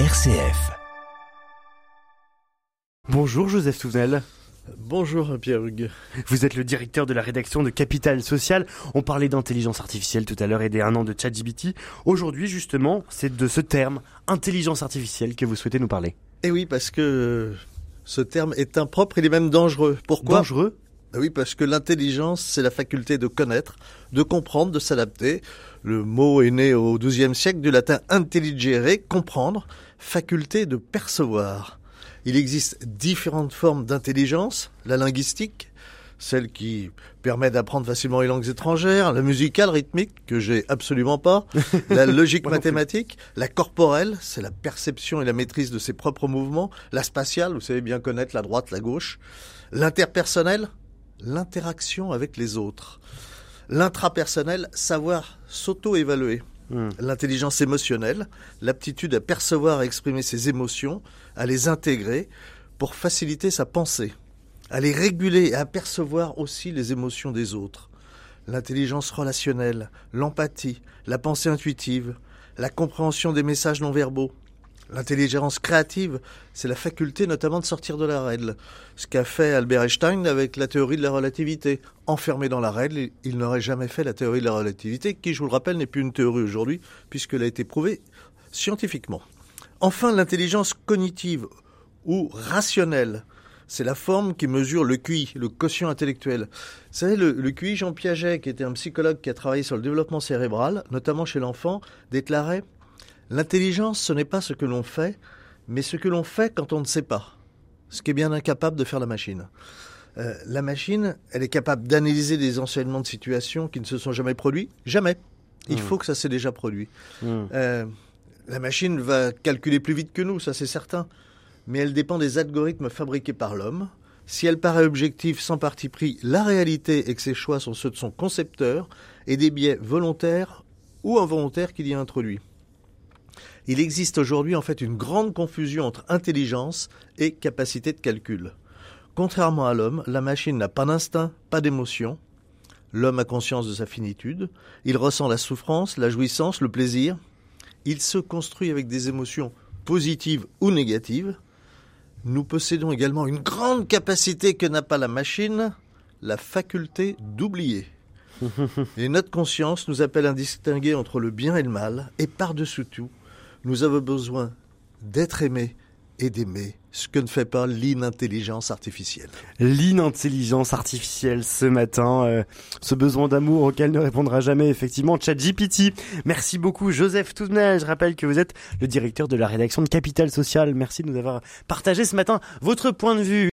RCF. Bonjour Joseph Touvenel. Bonjour Pierre Hugues. Vous êtes le directeur de la rédaction de Capital Social. On parlait d'intelligence artificielle tout à l'heure et des un an de ChatGPT. Aujourd'hui, justement, c'est de ce terme, intelligence artificielle, que vous souhaitez nous parler. Eh oui, parce que ce terme est impropre, il est même dangereux. Pourquoi? Dangereux? Oui, parce que l'intelligence, c'est la faculté de connaître, de comprendre, de s'adapter. Le mot est né au XIIe siècle du latin intelligere, comprendre, faculté de percevoir. Il existe différentes formes d'intelligence, la linguistique, celle qui permet d'apprendre facilement les langues étrangères, la musicale, rythmique, que j'ai absolument pas, la logique mathématique, la corporelle, c'est la perception et la maîtrise de ses propres mouvements, la spatiale, vous savez bien connaître la droite, la gauche, l'interpersonnel, l'interaction avec les autres, l'intrapersonnel, savoir s'auto-évaluer. Hmm. L'intelligence émotionnelle, l'aptitude à percevoir et exprimer ses émotions, à les intégrer pour faciliter sa pensée, à les réguler et à percevoir aussi les émotions des autres. L'intelligence relationnelle, l'empathie, la pensée intuitive, la compréhension des messages non verbaux. L'intelligence créative, c'est la faculté notamment de sortir de la règle. Ce qu'a fait Albert Einstein avec la théorie de la relativité. Enfermé dans la règle, il n'aurait jamais fait la théorie de la relativité, qui, je vous le rappelle, n'est plus une théorie aujourd'hui, puisqu'elle a été prouvée scientifiquement. Enfin, l'intelligence cognitive ou rationnelle, c'est la forme qui mesure le QI, le quotient intellectuel. Vous savez, le, le QI, Jean Piaget, qui était un psychologue qui a travaillé sur le développement cérébral, notamment chez l'enfant, déclarait L'intelligence, ce n'est pas ce que l'on fait, mais ce que l'on fait quand on ne sait pas. Ce qui est bien incapable de faire la machine. Euh, la machine, elle est capable d'analyser des enseignements de situations qui ne se sont jamais produits. Jamais. Il Mmh. faut que ça s'est déjà produit. Hmm. Euh, la machine va calculer plus vite que nous, ça c'est certain. Mais elle dépend des algorithmes fabriqués par l'homme. Si elle paraît objective sans parti pris, la réalité est que ses choix sont ceux de son concepteur et des biais volontaires ou involontaires qu'il y a introduits. Il existe aujourd'hui en fait une grande confusion entre intelligence et capacité de calcul. Contrairement à l'homme, la machine n'a pas d'instinct, pas d'émotion. L'homme a conscience de sa finitude, il ressent la souffrance, la jouissance, le plaisir. Il se construit avec des émotions positives ou négatives. Nous possédons également une grande capacité que n'a pas la machine, la faculté d'oublier. Et notre conscience nous appelle à distinguer entre le bien et le mal, et par-dessus tout, nous avons besoin d'être aimés et d'aimer, ce que ne fait pas l'inintelligence artificielle. L'inintelligence artificielle ce matin, euh, ce besoin d'amour auquel ne répondra jamais effectivement ChatGPT. Merci beaucoup Joseph Touvenel. Je rappelle que vous êtes le directeur de la rédaction de Capital Social. Merci de nous avoir partagé ce matin votre point de vue.